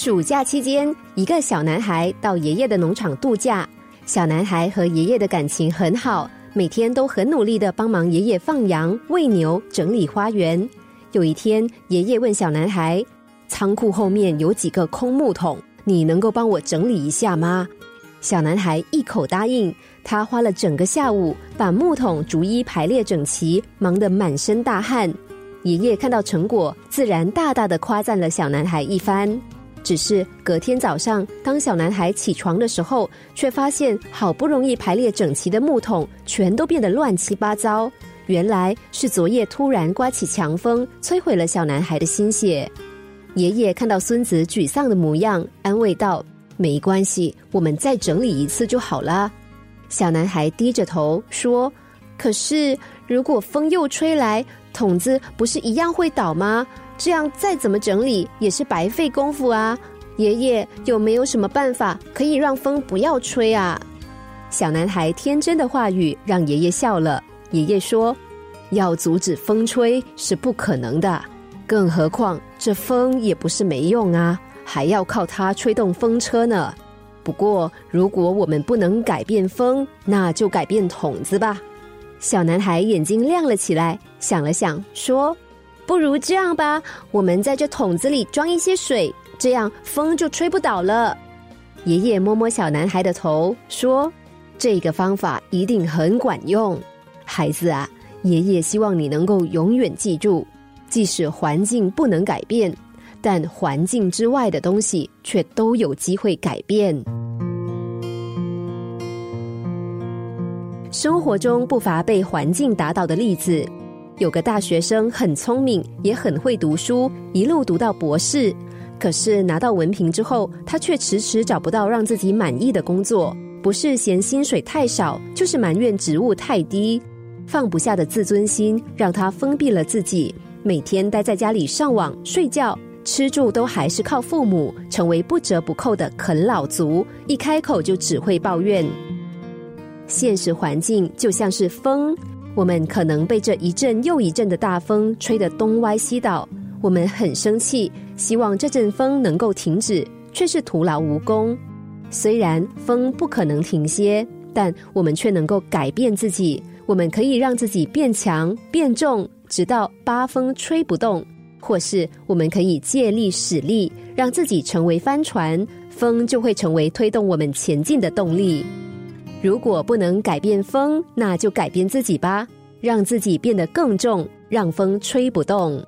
暑假期间，一个小男孩到爷爷的农场度假。小男孩和爷爷的感情很好，每天都很努力的帮忙爷爷放羊、喂牛、整理花园。有一天，爷爷问小男孩：“仓库后面有几个空木桶，你能够帮我整理一下吗？”小男孩一口答应。他花了整个下午把木桶逐一排列整齐，忙得满身大汗。爷爷看到成果，自然大大的夸赞了小男孩一番。只是隔天早上，当小男孩起床的时候，却发现好不容易排列整齐的木桶全都变得乱七八糟。原来是昨夜突然刮起强风，摧毁了小男孩的心血。爷爷看到孙子沮丧的模样，安慰道：“没关系，我们再整理一次就好了。”小男孩低着头说：“可是如果风又吹来，桶子不是一样会倒吗？这样再怎么整理也是白费功夫啊！爷爷有没有什么办法可以让风不要吹啊？”小男孩天真的话语让爷爷笑了。爷爷说：“要阻止风吹是不可能的，更何况这风也不是没用啊，还要靠它吹动风车呢。”不过，如果我们不能改变风，那就改变筒子吧。小男孩眼睛亮了起来，想了想，说：“不如这样吧，我们在这桶子里装一些水，这样风就吹不倒了。”爷爷摸摸小男孩的头，说：“这个方法一定很管用，孩子啊，爷爷希望你能够永远记住，即使环境不能改变。”但环境之外的东西却都有机会改变。生活中不乏被环境打倒的例子。有个大学生很聪明，也很会读书，一路读到博士。可是拿到文凭之后，他却迟迟找不到让自己满意的工作，不是嫌薪水太少，就是埋怨职务太低。放不下的自尊心让他封闭了自己，每天待在家里上网、睡觉。吃住都还是靠父母，成为不折不扣的啃老族，一开口就只会抱怨。现实环境就像是风，我们可能被这一阵又一阵的大风吹得东歪西倒，我们很生气，希望这阵风能够停止，却是徒劳无功。虽然风不可能停歇，但我们却能够改变自己，我们可以让自己变强变重，直到八风吹不动。或是我们可以借力使力，让自己成为帆船，风就会成为推动我们前进的动力。如果不能改变风，那就改变自己吧，让自己变得更重，让风吹不动。